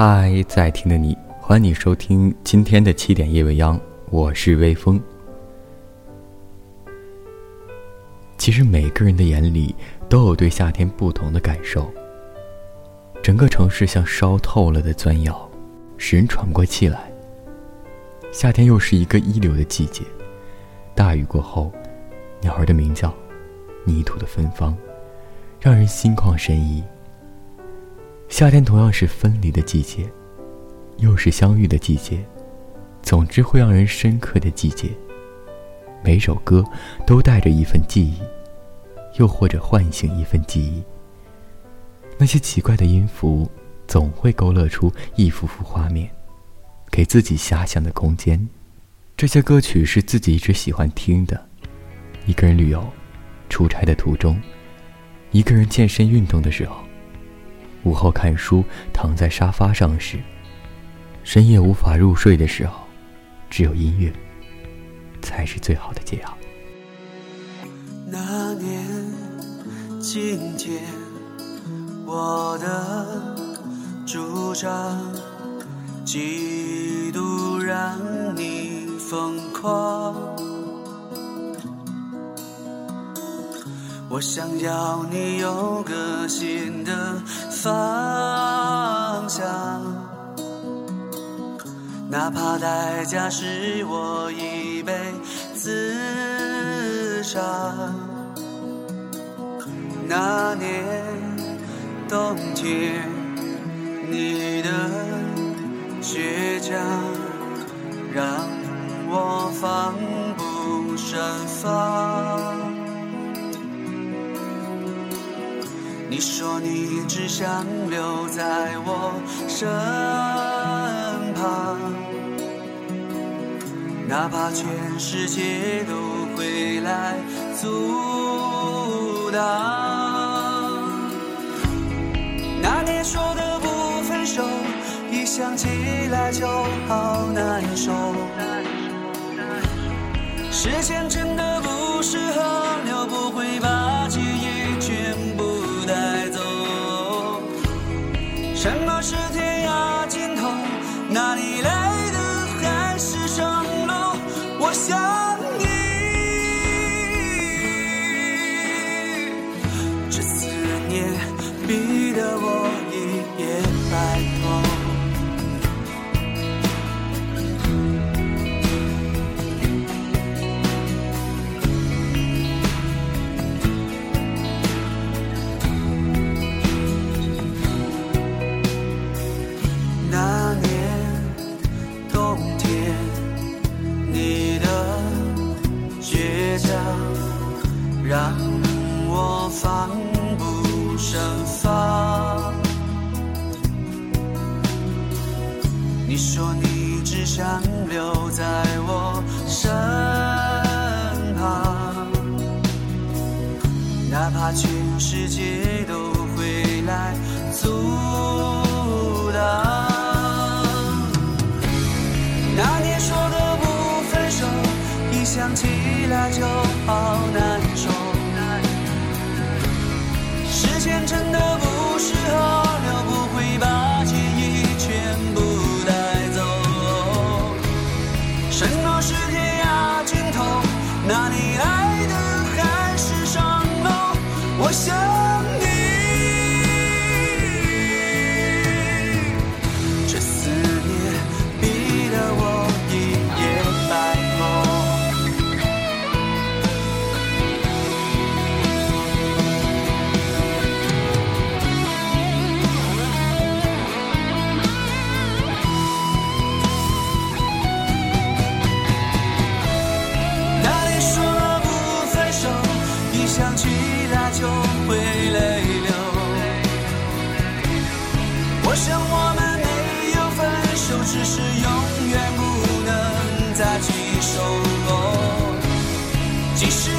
嗨，在听的你，欢迎你收听今天的七点夜未央，我是微风。其实每个人的眼里都有对夏天不同的感受。整个城市像烧透了的钻窑，使人喘不过气来。夏天又是一个一流的季节，大雨过后，鸟儿的鸣叫，泥土的芬芳，让人心旷神怡。夏天同样是分离的季节，又是相遇的季节，总之会让人深刻的季节。每首歌都带着一份记忆，又或者唤醒一份记忆。那些奇怪的音符，总会勾勒出一幅幅画面。给自己遐想的空间。这些歌曲是自己一直喜欢听的。一个人旅游、出差的途中，一个人健身运动的时候，午后看书躺在沙发上时，深夜无法入睡的时候，只有音乐才是最好的解药。那年今天，我的主张。嫉妒让你疯狂，我想要你有个新的方向，哪怕代价是我一辈子伤。那年冬天，你的。倔强让我防不胜防。你说你只想留在我身旁，哪怕全世界都会来阻挡。那年说的不分手。一想起来就好难受，时间真的不适合让我防不胜防。你说你只想留在我身旁，哪怕全世界都会来阻想起来就会泪流。我想我们没有分手，只是永远不能再牵手。即使。